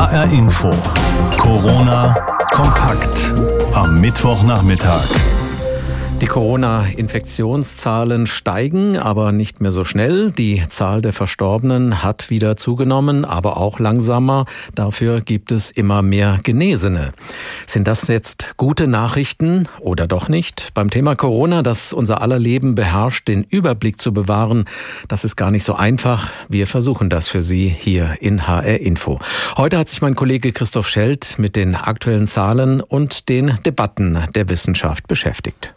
HR Info. Corona kompakt am Mittwochnachmittag. Die Corona-Infektionszahlen steigen, aber nicht mehr so schnell. Die Zahl der Verstorbenen hat wieder zugenommen, aber auch langsamer. Dafür gibt es immer mehr Genesene. Sind das jetzt gute Nachrichten oder doch nicht? Beim Thema Corona, das unser aller Leben beherrscht, den Überblick zu bewahren, das ist gar nicht so einfach. Wir versuchen das für Sie hier in HR Info. Heute hat sich mein Kollege Christoph Schelt mit den aktuellen Zahlen und den Debatten der Wissenschaft beschäftigt.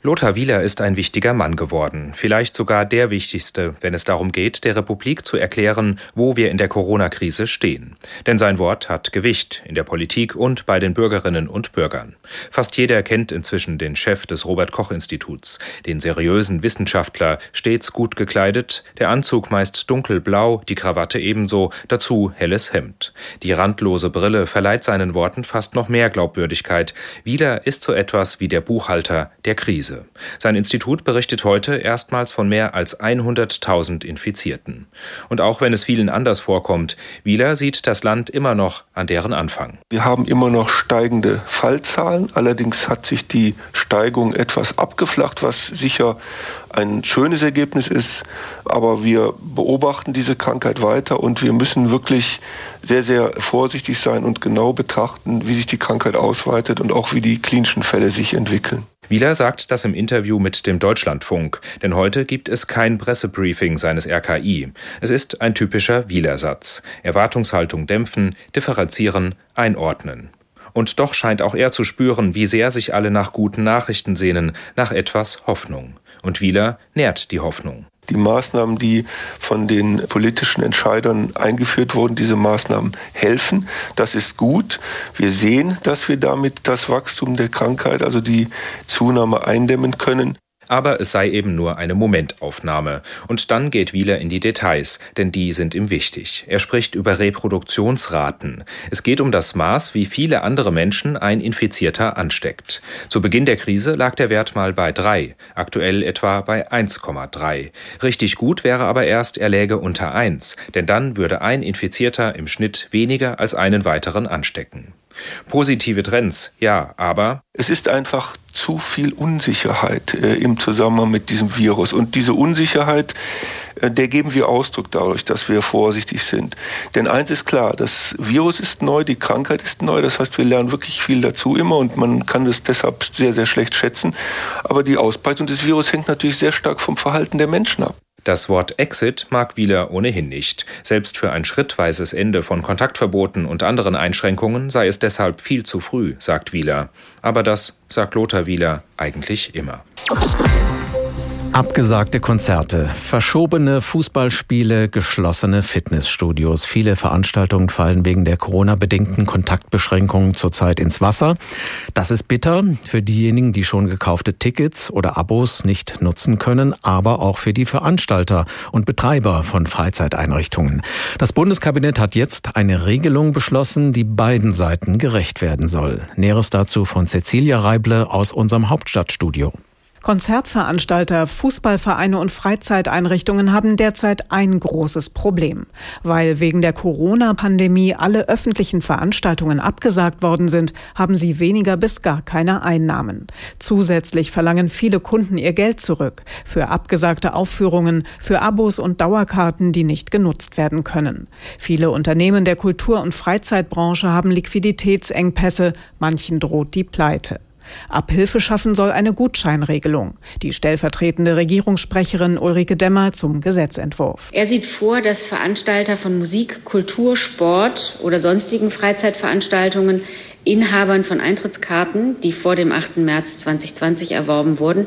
Lothar Wieler ist ein wichtiger Mann geworden, vielleicht sogar der wichtigste, wenn es darum geht, der Republik zu erklären, wo wir in der Corona-Krise stehen. Denn sein Wort hat Gewicht in der Politik und bei den Bürgerinnen und Bürgern. Fast jeder kennt inzwischen den Chef des Robert Koch Instituts, den seriösen Wissenschaftler, stets gut gekleidet, der Anzug meist dunkelblau, die Krawatte ebenso, dazu helles Hemd. Die randlose Brille verleiht seinen Worten fast noch mehr Glaubwürdigkeit. Wieler ist so etwas wie der Buchhalter der Krise. Krise. Sein Institut berichtet heute erstmals von mehr als 100.000 Infizierten. Und auch wenn es vielen anders vorkommt, Wieler sieht das Land immer noch an deren Anfang. Wir haben immer noch steigende Fallzahlen. Allerdings hat sich die Steigung etwas abgeflacht, was sicher ein schönes Ergebnis ist. Aber wir beobachten diese Krankheit weiter und wir müssen wirklich sehr, sehr vorsichtig sein und genau betrachten, wie sich die Krankheit ausweitet und auch wie die klinischen Fälle sich entwickeln. Wieler sagt das im Interview mit dem Deutschlandfunk, denn heute gibt es kein Pressebriefing seines RKI. Es ist ein typischer Wieler-Satz. Erwartungshaltung dämpfen, differenzieren, einordnen. Und doch scheint auch er zu spüren, wie sehr sich alle nach guten Nachrichten sehnen, nach etwas Hoffnung. Und Wieler nährt die Hoffnung die Maßnahmen, die von den politischen Entscheidern eingeführt wurden, diese Maßnahmen helfen. Das ist gut. Wir sehen, dass wir damit das Wachstum der Krankheit, also die Zunahme eindämmen können aber es sei eben nur eine Momentaufnahme. Und dann geht Wieler in die Details, denn die sind ihm wichtig. Er spricht über Reproduktionsraten. Es geht um das Maß, wie viele andere Menschen ein Infizierter ansteckt. Zu Beginn der Krise lag der Wert mal bei drei, aktuell etwa bei 1,3. Richtig gut wäre aber erst, er läge unter eins, denn dann würde ein Infizierter im Schnitt weniger als einen weiteren anstecken. Positive Trends, ja, aber es ist einfach zu viel Unsicherheit äh, im Zusammenhang mit diesem Virus. Und diese Unsicherheit, äh, der geben wir Ausdruck dadurch, dass wir vorsichtig sind. Denn eins ist klar, das Virus ist neu, die Krankheit ist neu. Das heißt, wir lernen wirklich viel dazu immer und man kann das deshalb sehr, sehr schlecht schätzen. Aber die Ausbreitung des Virus hängt natürlich sehr stark vom Verhalten der Menschen ab. Das Wort Exit mag Wieler ohnehin nicht. Selbst für ein schrittweises Ende von Kontaktverboten und anderen Einschränkungen sei es deshalb viel zu früh, sagt Wieler. Aber das sagt Lothar Wieler eigentlich immer. Abgesagte Konzerte, verschobene Fußballspiele, geschlossene Fitnessstudios. Viele Veranstaltungen fallen wegen der Corona-bedingten Kontaktbeschränkungen zurzeit ins Wasser. Das ist bitter für diejenigen, die schon gekaufte Tickets oder Abos nicht nutzen können, aber auch für die Veranstalter und Betreiber von Freizeiteinrichtungen. Das Bundeskabinett hat jetzt eine Regelung beschlossen, die beiden Seiten gerecht werden soll. Näheres dazu von Cecilia Reible aus unserem Hauptstadtstudio. Konzertveranstalter, Fußballvereine und Freizeiteinrichtungen haben derzeit ein großes Problem. Weil wegen der Corona-Pandemie alle öffentlichen Veranstaltungen abgesagt worden sind, haben sie weniger bis gar keine Einnahmen. Zusätzlich verlangen viele Kunden ihr Geld zurück für abgesagte Aufführungen, für Abos und Dauerkarten, die nicht genutzt werden können. Viele Unternehmen der Kultur- und Freizeitbranche haben Liquiditätsengpässe, manchen droht die Pleite. Abhilfe schaffen soll eine Gutscheinregelung. Die stellvertretende Regierungssprecherin Ulrike Demmer zum Gesetzentwurf. Er sieht vor, dass Veranstalter von Musik, Kultur, Sport oder sonstigen Freizeitveranstaltungen Inhabern von Eintrittskarten, die vor dem 8. März 2020 erworben wurden,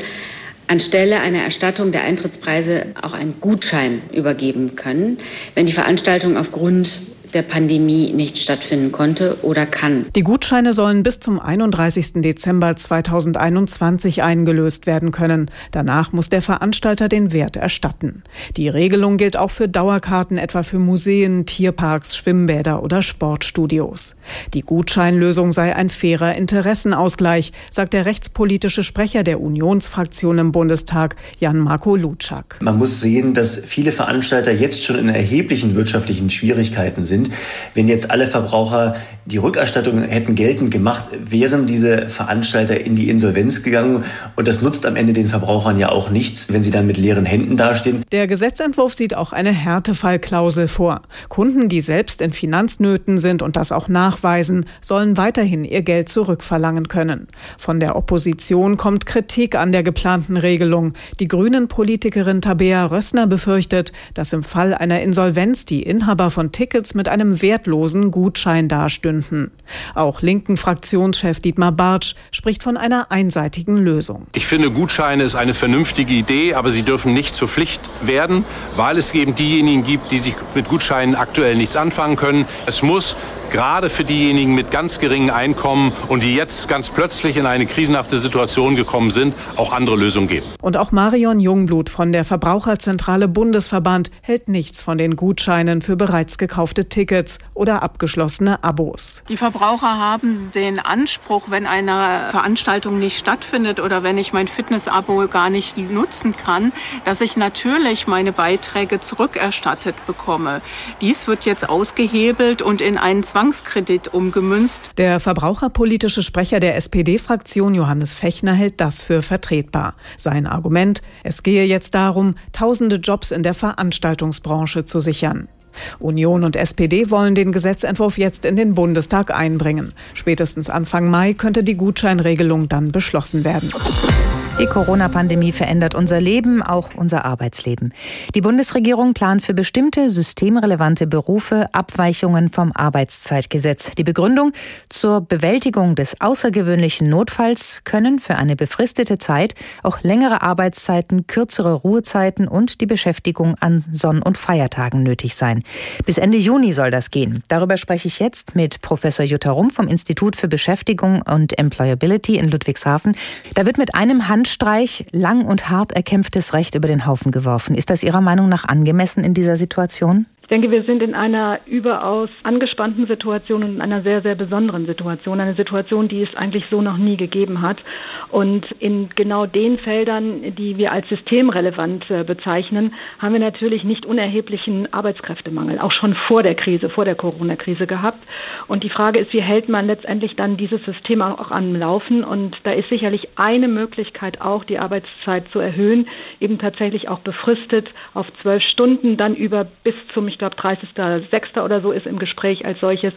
anstelle einer Erstattung der Eintrittspreise auch einen Gutschein übergeben können, wenn die Veranstaltung aufgrund der Pandemie nicht stattfinden konnte oder kann. Die Gutscheine sollen bis zum 31. Dezember 2021 eingelöst werden können. Danach muss der Veranstalter den Wert erstatten. Die Regelung gilt auch für Dauerkarten, etwa für Museen, Tierparks, Schwimmbäder oder Sportstudios. Die Gutscheinlösung sei ein fairer Interessenausgleich, sagt der rechtspolitische Sprecher der Unionsfraktion im Bundestag, Jan-Marco Lutschak. Man muss sehen, dass viele Veranstalter jetzt schon in erheblichen wirtschaftlichen Schwierigkeiten sind sind. Wenn jetzt alle Verbraucher die Rückerstattung hätten geltend gemacht, wären diese Veranstalter in die Insolvenz gegangen. Und das nutzt am Ende den Verbrauchern ja auch nichts, wenn sie dann mit leeren Händen dastehen. Der Gesetzentwurf sieht auch eine Härtefallklausel vor. Kunden, die selbst in Finanznöten sind und das auch nachweisen, sollen weiterhin ihr Geld zurückverlangen können. Von der Opposition kommt Kritik an der geplanten Regelung. Die Grünen-Politikerin Tabea Rössner befürchtet, dass im Fall einer Insolvenz die Inhaber von Tickets mit einem wertlosen Gutschein dastünden. Auch linken Fraktionschef Dietmar Bartsch spricht von einer einseitigen Lösung. Ich finde, Gutscheine ist eine vernünftige Idee, aber sie dürfen nicht zur Pflicht werden, weil es eben diejenigen gibt, die sich mit Gutscheinen aktuell nichts anfangen können. Es muss gerade für diejenigen mit ganz geringen Einkommen und die jetzt ganz plötzlich in eine krisenhafte Situation gekommen sind, auch andere Lösungen geben. Und auch Marion Jungblut von der Verbraucherzentrale Bundesverband hält nichts von den Gutscheinen für bereits gekaufte Tickets oder abgeschlossene Abos. Die Verbraucher haben den Anspruch, wenn eine Veranstaltung nicht stattfindet oder wenn ich mein Fitness-Abo gar nicht nutzen kann, dass ich natürlich meine Beiträge zurückerstattet bekomme. Dies wird jetzt ausgehebelt und in einen Zwangskredit umgemünzt. Der verbraucherpolitische Sprecher der SPD-Fraktion Johannes Fechner hält das für vertretbar. Sein Argument, es gehe jetzt darum, tausende Jobs in der Veranstaltungsbranche zu sichern. Union und SPD wollen den Gesetzentwurf jetzt in den Bundestag einbringen. Spätestens Anfang Mai könnte die Gutscheinregelung dann beschlossen werden. Die Corona-Pandemie verändert unser Leben, auch unser Arbeitsleben. Die Bundesregierung plant für bestimmte systemrelevante Berufe Abweichungen vom Arbeitszeitgesetz. Die Begründung zur Bewältigung des außergewöhnlichen Notfalls können für eine befristete Zeit auch längere Arbeitszeiten, kürzere Ruhezeiten und die Beschäftigung an Sonn- und Feiertagen nötig sein. Bis Ende Juni soll das gehen. Darüber spreche ich jetzt mit Professor Jutta Rumpf vom Institut für Beschäftigung und Employability in Ludwigshafen. Da wird mit einem Hand Handstreich lang und hart erkämpftes Recht über den Haufen geworfen. Ist das Ihrer Meinung nach angemessen in dieser Situation? Denke, wir sind in einer überaus angespannten Situation und in einer sehr, sehr besonderen Situation. Eine Situation, die es eigentlich so noch nie gegeben hat. Und in genau den Feldern, die wir als systemrelevant äh, bezeichnen, haben wir natürlich nicht unerheblichen Arbeitskräftemangel, auch schon vor der Krise, vor der Corona-Krise gehabt. Und die Frage ist, wie hält man letztendlich dann dieses System auch am Laufen? Und da ist sicherlich eine Möglichkeit auch, die Arbeitszeit zu erhöhen, eben tatsächlich auch befristet auf zwölf Stunden, dann über bis zum, ich glaube 30.06. oder so ist im Gespräch als solches.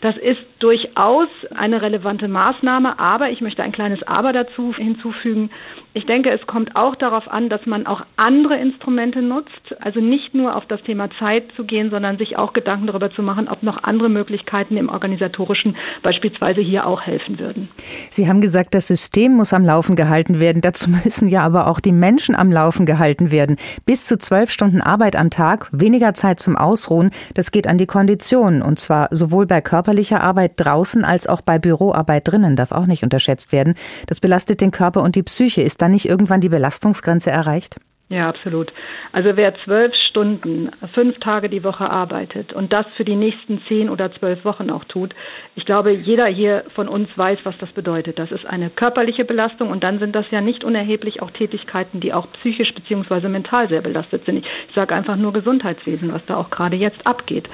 Das ist durchaus eine relevante Maßnahme, aber ich möchte ein kleines Aber dazu hinzufügen. Ich denke, es kommt auch darauf an, dass man auch andere Instrumente nutzt, also nicht nur auf das Thema Zeit zu gehen, sondern sich auch Gedanken darüber zu machen, ob noch andere Möglichkeiten im organisatorischen beispielsweise hier auch helfen würden. Sie haben gesagt, das System muss am Laufen gehalten werden. Dazu müssen ja aber auch die Menschen am Laufen gehalten werden. Bis zu zwölf Stunden Arbeit am Tag, weniger Zeit zum Ausruhen, das geht an die Konditionen. Und zwar sowohl bei körperlicher Arbeit draußen als auch bei Büroarbeit drinnen, darf auch nicht unterschätzt werden. Das belastet den Körper und die Psyche. Ist dann nicht irgendwann die Belastungsgrenze erreicht? Ja, absolut. Also wer zwölf Stunden, fünf Tage die Woche arbeitet und das für die nächsten zehn oder zwölf Wochen auch tut, ich glaube, jeder hier von uns weiß, was das bedeutet. Das ist eine körperliche Belastung und dann sind das ja nicht unerheblich auch Tätigkeiten, die auch psychisch beziehungsweise mental sehr belastet sind. Ich sage einfach nur Gesundheitswesen, was da auch gerade jetzt abgeht.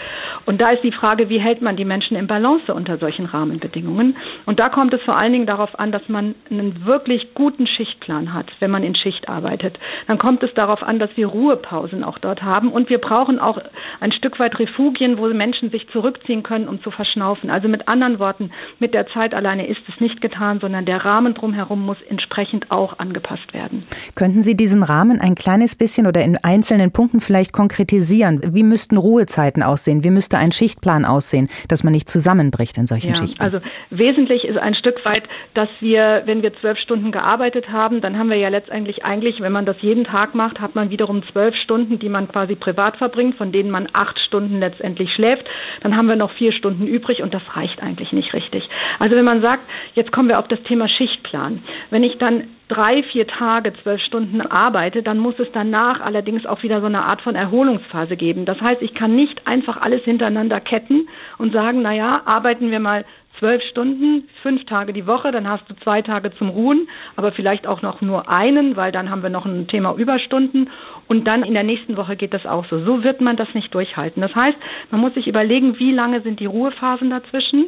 Und da ist die Frage, wie hält man die Menschen in Balance unter solchen Rahmenbedingungen? Und da kommt es vor allen Dingen darauf an, dass man einen wirklich guten Schichtplan hat, wenn man in Schicht arbeitet. Dann kommt es darauf an, dass wir Ruhepausen auch dort haben. Und wir brauchen auch ein Stück weit Refugien, wo Menschen sich zurückziehen können, um zu verschnaufen. Also mit anderen Worten, mit der Zeit alleine ist es nicht getan, sondern der Rahmen drumherum muss entsprechend auch angepasst werden. Könnten Sie diesen Rahmen ein kleines bisschen oder in einzelnen Punkten vielleicht konkretisieren? Wie müssten Ruhezeiten aussehen? Wie müsste ein Schichtplan aussehen, dass man nicht zusammenbricht in solchen ja, Schichten? Also wesentlich ist ein Stück weit, dass wir, wenn wir zwölf Stunden gearbeitet haben, dann haben wir ja letztendlich eigentlich, wenn man das jeden Tag macht, hat man wiederum zwölf Stunden, die man quasi privat verbringt, von denen man acht Stunden letztendlich schläft. Dann haben wir noch vier Stunden übrig und das reicht eigentlich nicht richtig. Also wenn man sagt, jetzt kommen wir auf das Thema Schichtplan. Wenn ich dann drei, vier Tage, zwölf Stunden arbeite, dann muss es danach allerdings auch wieder so eine Art von Erholungsphase geben. Das heißt, ich kann nicht einfach alles hintereinander ketten und sagen, na ja, arbeiten wir mal zwölf Stunden, fünf Tage die Woche, dann hast du zwei Tage zum Ruhen, aber vielleicht auch noch nur einen, weil dann haben wir noch ein Thema Überstunden und dann in der nächsten Woche geht das auch so. So wird man das nicht durchhalten. Das heißt, man muss sich überlegen, wie lange sind die Ruhephasen dazwischen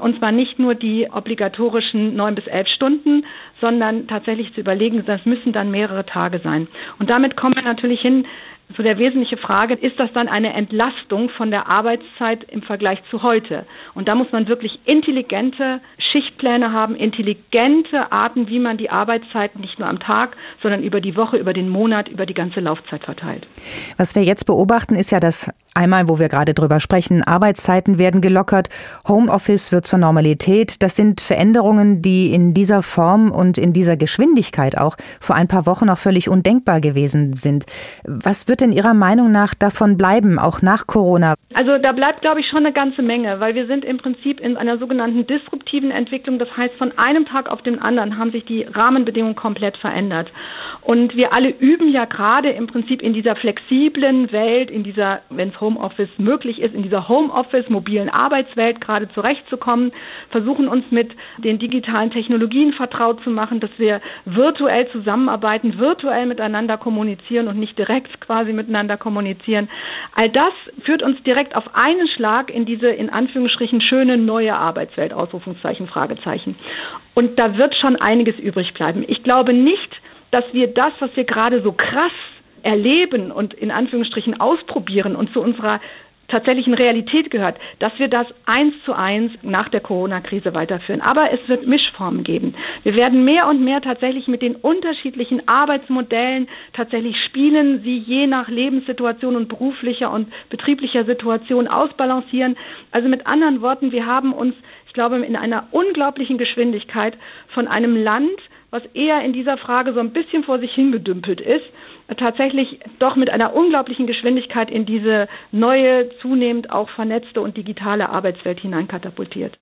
und zwar nicht nur die obligatorischen neun bis elf Stunden, sondern tatsächlich zu überlegen, das müssen dann mehrere Tage sein. Und damit kommen wir natürlich hin zu der wesentlichen Frage, ist das dann eine Entlastung von der Arbeitszeit im Vergleich zu heute? Und da muss man wirklich intelligente Schichtpläne haben, intelligente Arten, wie man die Arbeitszeit nicht nur am Tag, sondern über die Woche, über den Monat, über die ganze Laufzeit verteilt. Was wir jetzt beobachten, ist ja, dass einmal, wo wir gerade drüber sprechen, Arbeitszeiten werden gelockert, Homeoffice wird zur Normalität. Das sind Veränderungen, die in dieser Form und in dieser Geschwindigkeit auch vor ein paar Wochen noch völlig undenkbar gewesen sind. Was wird in Ihrer Meinung nach davon bleiben, auch nach Corona? Also da bleibt, glaube ich, schon eine ganze Menge, weil wir sind im Prinzip in einer sogenannten disruptiven Entwicklung. Das heißt, von einem Tag auf den anderen haben sich die Rahmenbedingungen komplett verändert. Und wir alle üben ja gerade im Prinzip in dieser flexiblen Welt, in dieser, wenn es Homeoffice möglich ist, in dieser Homeoffice mobilen Arbeitswelt gerade zurechtzukommen, versuchen uns mit den digitalen Technologien vertraut zu machen, dass wir virtuell zusammenarbeiten, virtuell miteinander kommunizieren und nicht direkt quasi miteinander kommunizieren. All das führt uns direkt auf einen Schlag in diese in Anführungsstrichen schöne neue Arbeitswelt, Ausrufungszeichen, Fragezeichen. Und da wird schon einiges übrig bleiben. Ich glaube nicht, dass wir das, was wir gerade so krass erleben und in Anführungsstrichen ausprobieren und zu unserer tatsächlichen Realität gehört, dass wir das eins zu eins nach der Corona-Krise weiterführen. Aber es wird Mischformen geben. Wir werden mehr und mehr tatsächlich mit den unterschiedlichen Arbeitsmodellen tatsächlich spielen, sie je nach Lebenssituation und beruflicher und betrieblicher Situation ausbalancieren. Also mit anderen Worten, wir haben uns, ich glaube, in einer unglaublichen Geschwindigkeit von einem Land, was eher in dieser Frage so ein bisschen vor sich hingedümpelt ist, tatsächlich doch mit einer unglaublichen Geschwindigkeit in diese neue, zunehmend auch vernetzte und digitale Arbeitswelt hineinkatapultiert.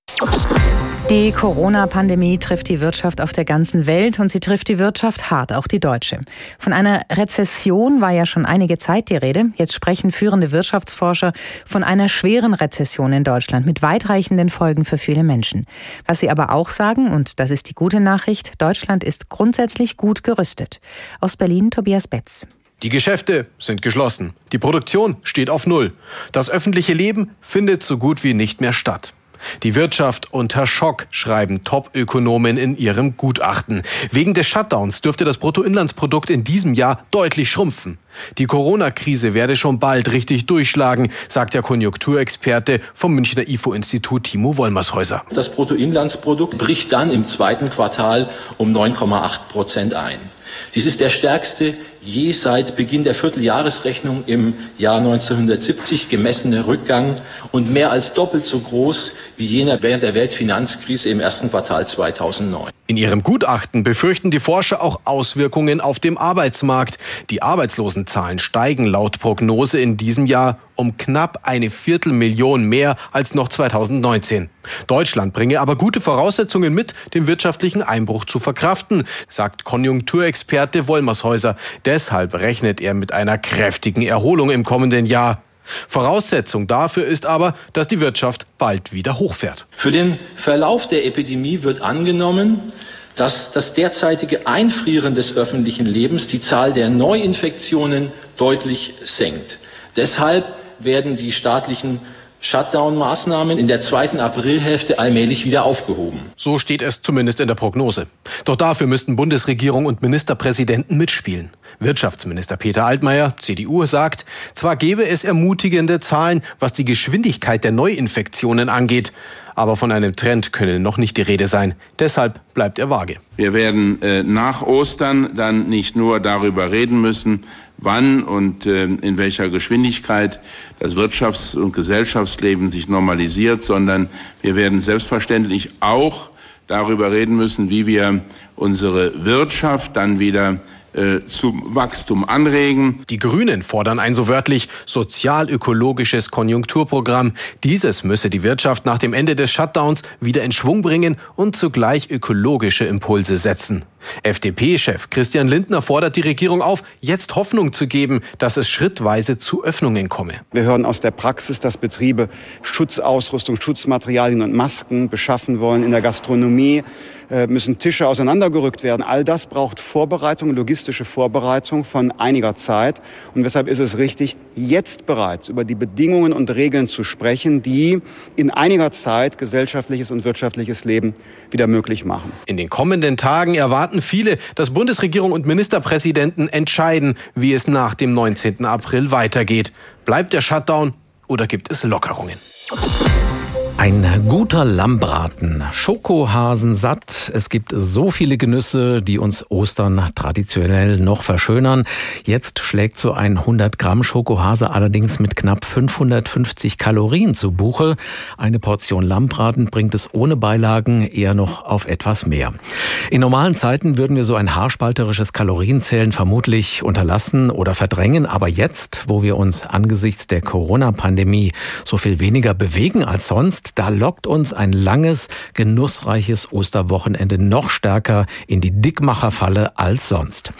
Die Corona-Pandemie trifft die Wirtschaft auf der ganzen Welt und sie trifft die Wirtschaft hart, auch die deutsche. Von einer Rezession war ja schon einige Zeit die Rede. Jetzt sprechen führende Wirtschaftsforscher von einer schweren Rezession in Deutschland mit weitreichenden Folgen für viele Menschen. Was sie aber auch sagen, und das ist die gute Nachricht, Deutschland ist grundsätzlich gut gerüstet. Aus Berlin Tobias Betz. Die Geschäfte sind geschlossen. Die Produktion steht auf Null. Das öffentliche Leben findet so gut wie nicht mehr statt. Die Wirtschaft unter Schock, schreiben Top-Ökonomen in ihrem Gutachten. Wegen des Shutdowns dürfte das Bruttoinlandsprodukt in diesem Jahr deutlich schrumpfen. Die Corona-Krise werde schon bald richtig durchschlagen, sagt der Konjunkturexperte vom Münchner IFO-Institut Timo Wollmershäuser. Das Bruttoinlandsprodukt bricht dann im zweiten Quartal um 9,8 Prozent ein. Dies ist der stärkste je seit Beginn der Vierteljahresrechnung im Jahr 1970 gemessene Rückgang und mehr als doppelt so groß wie jener während der Weltfinanzkrise im ersten Quartal 2009. In ihrem Gutachten befürchten die Forscher auch Auswirkungen auf dem Arbeitsmarkt. Die Arbeitslosenzahlen steigen laut Prognose in diesem Jahr um knapp eine Viertelmillion mehr als noch 2019. Deutschland bringe aber gute Voraussetzungen mit, den wirtschaftlichen Einbruch zu verkraften, sagt Konjunkturexperte Wollmershäuser. Deshalb rechnet er mit einer kräftigen Erholung im kommenden Jahr. Voraussetzung dafür ist aber, dass die Wirtschaft bald wieder hochfährt. Für den Verlauf der Epidemie wird angenommen, dass das derzeitige Einfrieren des öffentlichen Lebens die Zahl der Neuinfektionen deutlich senkt. Deshalb werden die staatlichen Shutdown-Maßnahmen in der zweiten Aprilhälfte allmählich wieder aufgehoben. So steht es zumindest in der Prognose. Doch dafür müssten Bundesregierung und Ministerpräsidenten mitspielen. Wirtschaftsminister Peter Altmaier, CDU, sagt, zwar gäbe es ermutigende Zahlen, was die Geschwindigkeit der Neuinfektionen angeht, aber von einem Trend könne noch nicht die Rede sein. Deshalb bleibt er vage. Wir werden äh, nach Ostern dann nicht nur darüber reden müssen, wann und äh, in welcher Geschwindigkeit das Wirtschafts- und Gesellschaftsleben sich normalisiert, sondern wir werden selbstverständlich auch darüber reden müssen, wie wir unsere Wirtschaft dann wieder zum Wachstum anregen. Die Grünen fordern ein so wörtlich sozial-ökologisches Konjunkturprogramm. Dieses müsse die Wirtschaft nach dem Ende des Shutdowns wieder in Schwung bringen und zugleich ökologische Impulse setzen. FDP-Chef Christian Lindner fordert die Regierung auf, jetzt Hoffnung zu geben, dass es schrittweise zu Öffnungen komme. Wir hören aus der Praxis, dass Betriebe Schutzausrüstung, Schutzmaterialien und Masken beschaffen wollen in der Gastronomie. Äh, müssen Tische auseinandergerückt werden. All das braucht Vorbereitung, logistische Vorbereitung von einiger Zeit. Und weshalb ist es richtig, jetzt bereits über die Bedingungen und Regeln zu sprechen, die in einiger Zeit gesellschaftliches und wirtschaftliches Leben wieder möglich machen. In den kommenden Tagen erwarten viele, dass Bundesregierung und Ministerpräsidenten entscheiden, wie es nach dem 19. April weitergeht. Bleibt der Shutdown oder gibt es Lockerungen? Ein guter Lammbraten, Schokohasen satt. Es gibt so viele Genüsse, die uns Ostern traditionell noch verschönern. Jetzt schlägt so ein 100 Gramm Schokohase allerdings mit knapp 550 Kalorien zu Buche. Eine Portion Lammbraten bringt es ohne Beilagen eher noch auf etwas mehr. In normalen Zeiten würden wir so ein haarspalterisches Kalorienzählen vermutlich unterlassen oder verdrängen. Aber jetzt, wo wir uns angesichts der Corona-Pandemie so viel weniger bewegen als sonst, da lockt uns ein langes, genussreiches Osterwochenende noch stärker in die Dickmacherfalle als sonst.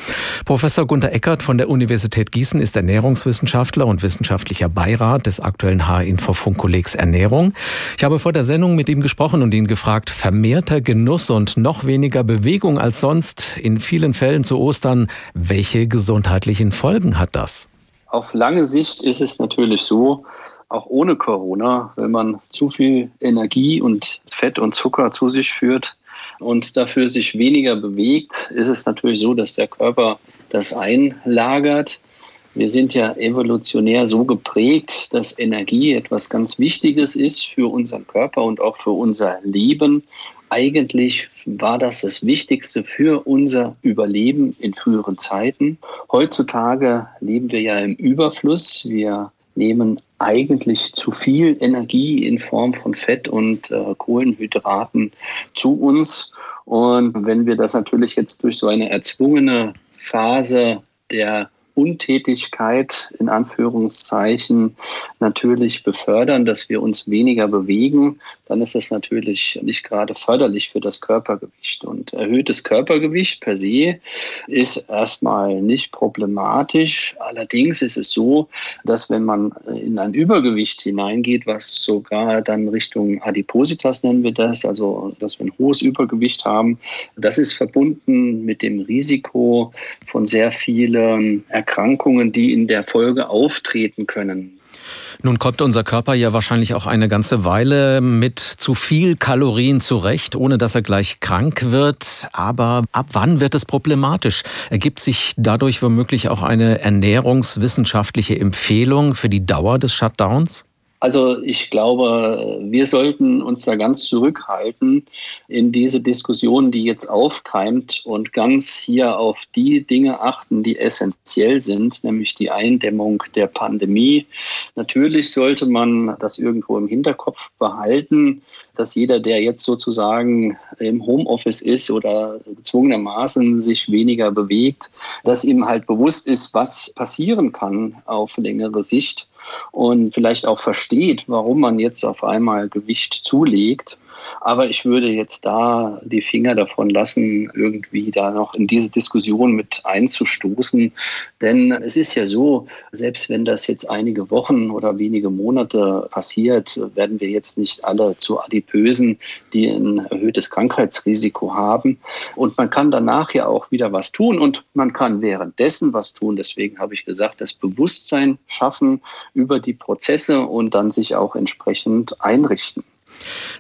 Professor Gunter Eckert von der Universität Gießen ist Ernährungswissenschaftler und wissenschaftlicher Beirat des aktuellen H-Info-Funkkollegs Ernährung. Ich habe vor der Sendung mit ihm gesprochen und ihn gefragt, vermehrter Genuss und noch weniger Bewegung als sonst in vielen Fällen zu Ostern, welche gesundheitlichen Folgen hat das? Auf lange Sicht ist es natürlich so, auch ohne Corona, wenn man zu viel Energie und Fett und Zucker zu sich führt und dafür sich weniger bewegt, ist es natürlich so, dass der Körper das einlagert. Wir sind ja evolutionär so geprägt, dass Energie etwas ganz Wichtiges ist für unseren Körper und auch für unser Leben. Eigentlich war das das Wichtigste für unser Überleben in früheren Zeiten. Heutzutage leben wir ja im Überfluss. Wir nehmen eigentlich zu viel Energie in Form von Fett und äh, Kohlenhydraten zu uns. Und wenn wir das natürlich jetzt durch so eine erzwungene Phase der Untätigkeit in Anführungszeichen natürlich befördern, dass wir uns weniger bewegen, dann ist das natürlich nicht gerade förderlich für das Körpergewicht. Und erhöhtes Körpergewicht per se ist erstmal nicht problematisch. Allerdings ist es so, dass wenn man in ein Übergewicht hineingeht, was sogar dann Richtung Adipositas nennen wir das, also dass wir ein hohes Übergewicht haben, das ist verbunden mit dem Risiko von sehr vielen Erkrankungen Erkrankungen, die in der Folge auftreten können. Nun kommt unser Körper ja wahrscheinlich auch eine ganze Weile mit zu viel Kalorien zurecht, ohne dass er gleich krank wird. Aber ab wann wird es problematisch? Ergibt sich dadurch womöglich auch eine ernährungswissenschaftliche Empfehlung für die Dauer des Shutdowns? Also ich glaube, wir sollten uns da ganz zurückhalten in diese Diskussion, die jetzt aufkeimt und ganz hier auf die Dinge achten, die essentiell sind, nämlich die Eindämmung der Pandemie. Natürlich sollte man das irgendwo im Hinterkopf behalten, dass jeder, der jetzt sozusagen im Homeoffice ist oder gezwungenermaßen sich weniger bewegt, dass ihm halt bewusst ist, was passieren kann auf längere Sicht und vielleicht auch versteht, warum man jetzt auf einmal Gewicht zulegt. Aber ich würde jetzt da die Finger davon lassen, irgendwie da noch in diese Diskussion mit einzustoßen. Denn es ist ja so, selbst wenn das jetzt einige Wochen oder wenige Monate passiert, werden wir jetzt nicht alle zu Adipösen, die ein erhöhtes Krankheitsrisiko haben. Und man kann danach ja auch wieder was tun und man kann währenddessen was tun. Deswegen habe ich gesagt, das Bewusstsein schaffen über die Prozesse und dann sich auch entsprechend einrichten.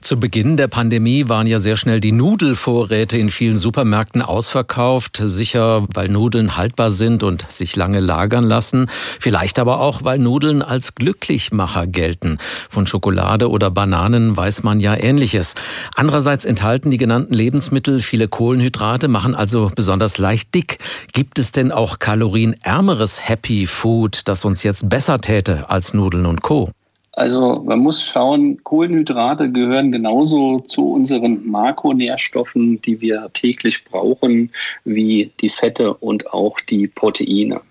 Zu Beginn der Pandemie waren ja sehr schnell die Nudelvorräte in vielen Supermärkten ausverkauft. Sicher, weil Nudeln haltbar sind und sich lange lagern lassen. Vielleicht aber auch, weil Nudeln als Glücklichmacher gelten. Von Schokolade oder Bananen weiß man ja Ähnliches. Andererseits enthalten die genannten Lebensmittel viele Kohlenhydrate, machen also besonders leicht dick. Gibt es denn auch kalorienärmeres Happy Food, das uns jetzt besser täte als Nudeln und Co.? Also man muss schauen, Kohlenhydrate gehören genauso zu unseren Makronährstoffen, die wir täglich brauchen, wie die Fette und auch die Proteine.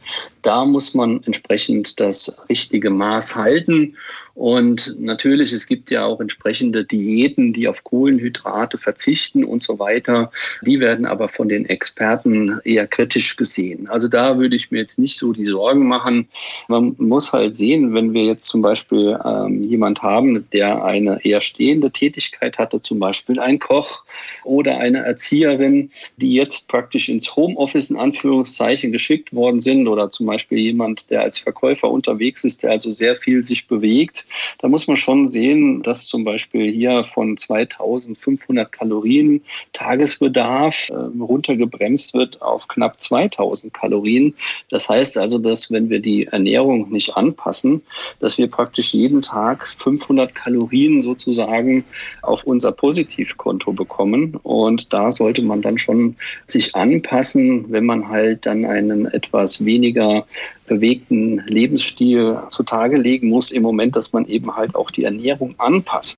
Da muss man entsprechend das richtige Maß halten. Und natürlich, es gibt ja auch entsprechende Diäten, die auf Kohlenhydrate verzichten und so weiter. Die werden aber von den Experten eher kritisch gesehen. Also da würde ich mir jetzt nicht so die Sorgen machen. Man muss halt sehen, wenn wir jetzt zum Beispiel ähm, jemand haben, der eine eher stehende Tätigkeit hatte, zum Beispiel ein Koch oder eine Erzieherin, die jetzt praktisch ins Homeoffice in Anführungszeichen geschickt worden sind oder zum Beispiel jemand, der als Verkäufer unterwegs ist, der also sehr viel sich bewegt, da muss man schon sehen, dass zum Beispiel hier von 2500 Kalorien Tagesbedarf äh, runtergebremst wird auf knapp 2000 Kalorien. Das heißt also, dass wenn wir die Ernährung nicht anpassen, dass wir praktisch jeden Tag 500 Kalorien sozusagen auf unser Positivkonto bekommen. Und da sollte man dann schon sich anpassen, wenn man halt dann einen etwas weniger bewegten Lebensstil zutage legen muss im Moment, dass man eben halt auch die Ernährung anpasst.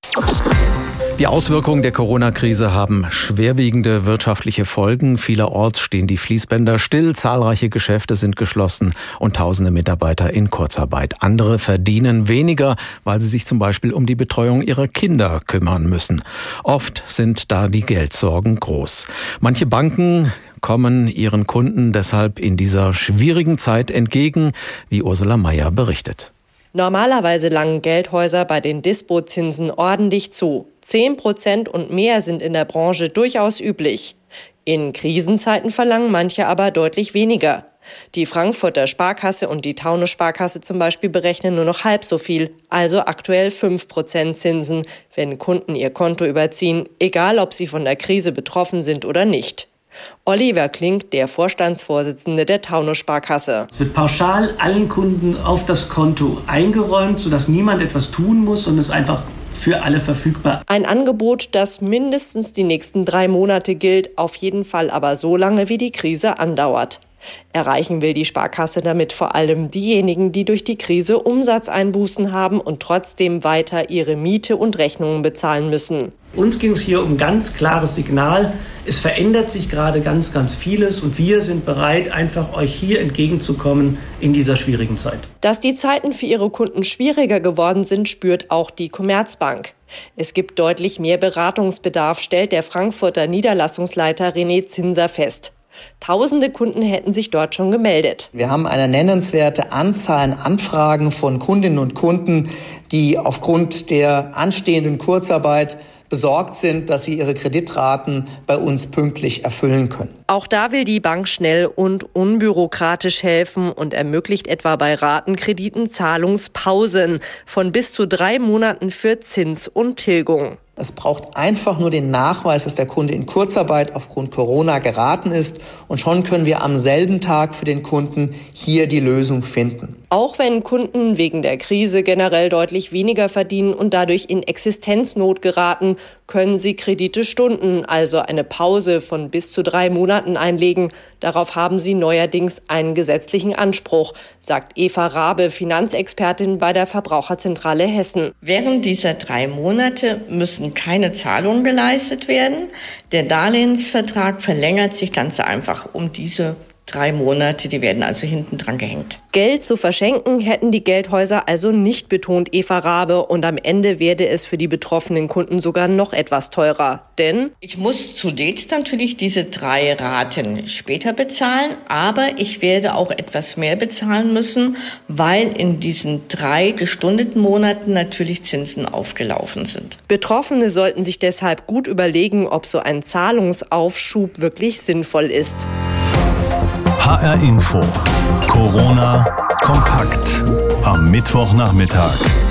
Die Auswirkungen der Corona-Krise haben schwerwiegende wirtschaftliche Folgen. Vielerorts stehen die Fließbänder still, zahlreiche Geschäfte sind geschlossen und tausende Mitarbeiter in Kurzarbeit. Andere verdienen weniger, weil sie sich zum Beispiel um die Betreuung ihrer Kinder kümmern müssen. Oft sind da die Geldsorgen groß. Manche Banken kommen ihren Kunden deshalb in dieser schwierigen Zeit entgegen, wie Ursula Mayer berichtet. Normalerweise langen Geldhäuser bei den Dispozinsen ordentlich zu. Zehn Prozent und mehr sind in der Branche durchaus üblich. In Krisenzeiten verlangen manche aber deutlich weniger. Die Frankfurter Sparkasse und die Taunus Sparkasse zum Beispiel berechnen nur noch halb so viel, also aktuell fünf Prozent Zinsen, wenn Kunden ihr Konto überziehen, egal ob sie von der Krise betroffen sind oder nicht. Oliver Klink, der Vorstandsvorsitzende der Taunus Sparkasse. Es wird pauschal allen Kunden auf das Konto eingeräumt, sodass niemand etwas tun muss und es einfach für alle verfügbar. Ein Angebot, das mindestens die nächsten drei Monate gilt, auf jeden Fall aber so lange, wie die Krise andauert. Erreichen will die Sparkasse damit vor allem diejenigen, die durch die Krise Umsatzeinbußen haben und trotzdem weiter ihre Miete und Rechnungen bezahlen müssen. Uns ging es hier um ganz klares Signal. Es verändert sich gerade ganz, ganz vieles und wir sind bereit, einfach euch hier entgegenzukommen in dieser schwierigen Zeit. Dass die Zeiten für ihre Kunden schwieriger geworden sind, spürt auch die Commerzbank. Es gibt deutlich mehr Beratungsbedarf, stellt der Frankfurter Niederlassungsleiter René Zinser fest. Tausende Kunden hätten sich dort schon gemeldet. Wir haben eine nennenswerte Anzahl an Anfragen von Kundinnen und Kunden, die aufgrund der anstehenden Kurzarbeit besorgt sind, dass sie ihre Kreditraten bei uns pünktlich erfüllen können. Auch da will die Bank schnell und unbürokratisch helfen und ermöglicht etwa bei Ratenkrediten Zahlungspausen von bis zu drei Monaten für Zins und Tilgung. Es braucht einfach nur den Nachweis, dass der Kunde in Kurzarbeit aufgrund Corona geraten ist und schon können wir am selben Tag für den Kunden hier die Lösung finden. Auch wenn Kunden wegen der Krise generell deutlich weniger verdienen und dadurch in Existenznot geraten, können sie Kredite stunden, also eine Pause von bis zu drei Monaten einlegen. Darauf haben sie neuerdings einen gesetzlichen Anspruch, sagt Eva Rabe, Finanzexpertin bei der Verbraucherzentrale Hessen. Während dieser drei Monate müssen keine Zahlungen geleistet werden. Der Darlehensvertrag verlängert sich ganz einfach um diese drei Monate, die werden also hinten dran gehängt. Geld zu verschenken hätten die Geldhäuser also nicht betont Eva Rabe und am Ende werde es für die betroffenen Kunden sogar noch etwas teurer. Denn ich muss zunächst natürlich diese drei Raten später bezahlen, aber ich werde auch etwas mehr bezahlen müssen, weil in diesen drei gestundeten Monaten natürlich Zinsen aufgelaufen sind. Betroffene sollten sich deshalb gut überlegen, ob so ein Zahlungsaufschub wirklich sinnvoll ist. HR Info. Corona kompakt am Mittwochnachmittag.